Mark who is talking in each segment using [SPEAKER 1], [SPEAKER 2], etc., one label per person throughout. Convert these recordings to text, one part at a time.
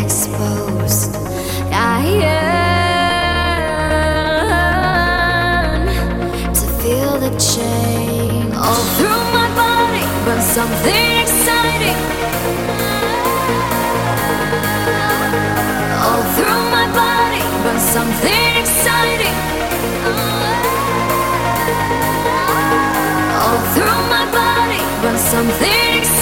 [SPEAKER 1] exposed. I yearn to feel the
[SPEAKER 2] all through my body, something exciting. All through my body, something exciting. All through my body, something exciting.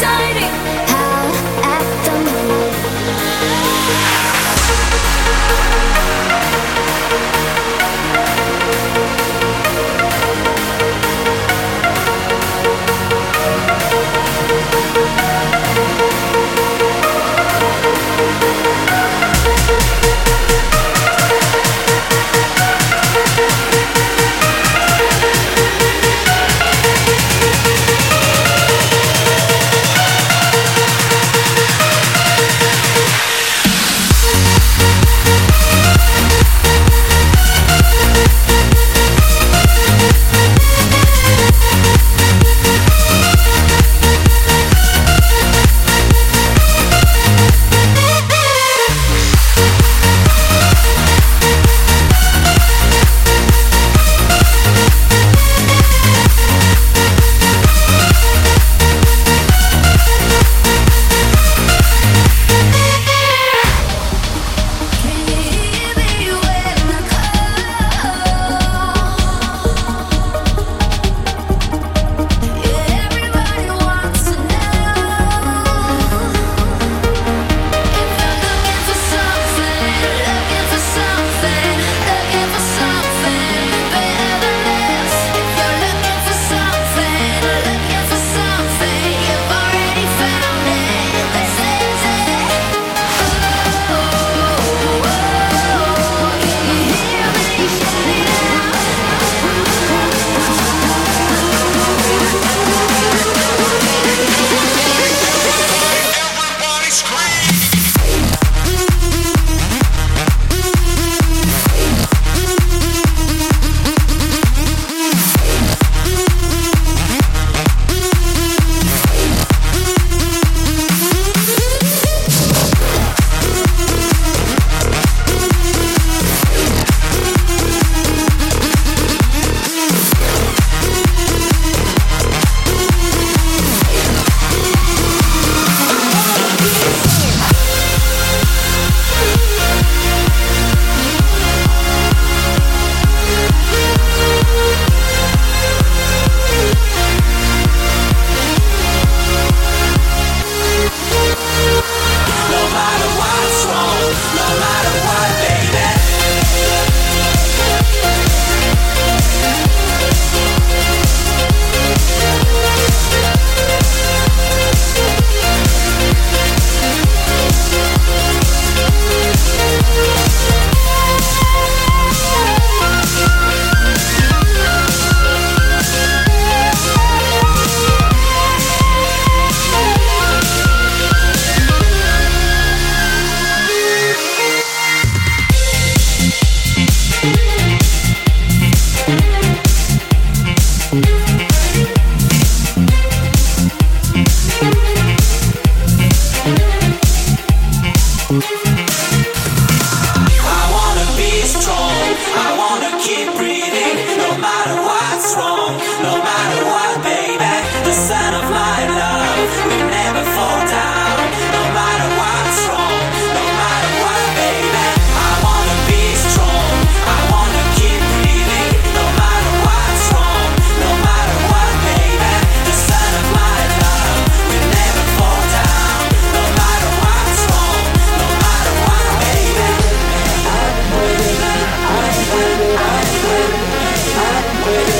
[SPEAKER 3] baby.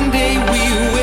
[SPEAKER 3] one day we will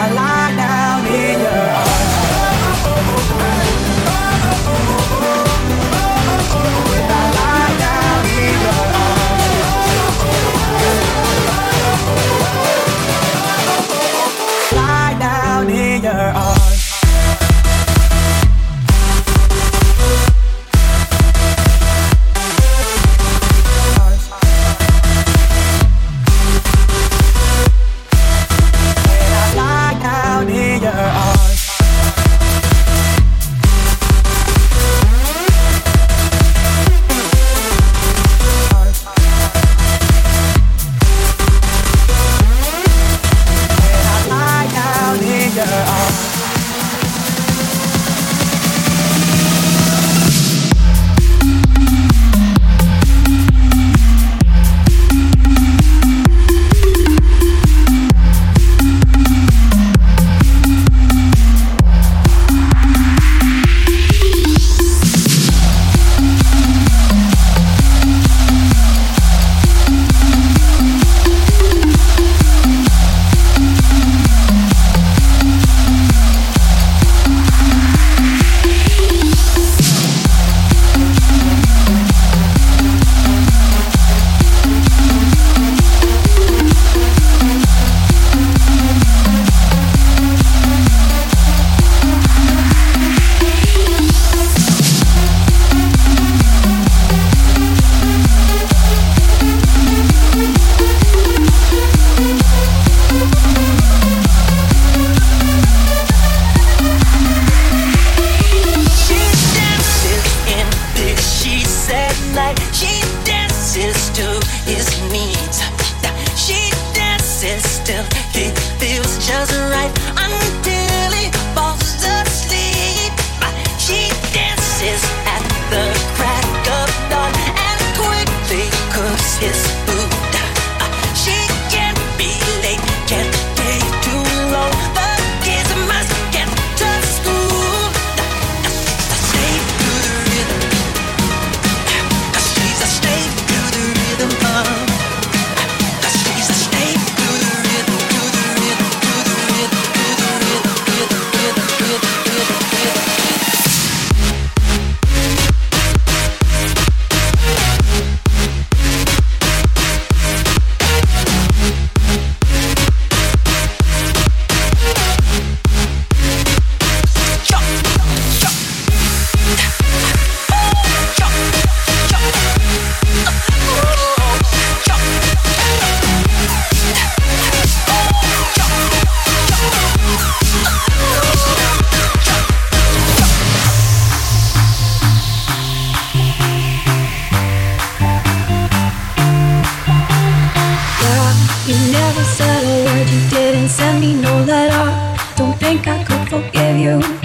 [SPEAKER 3] When I you.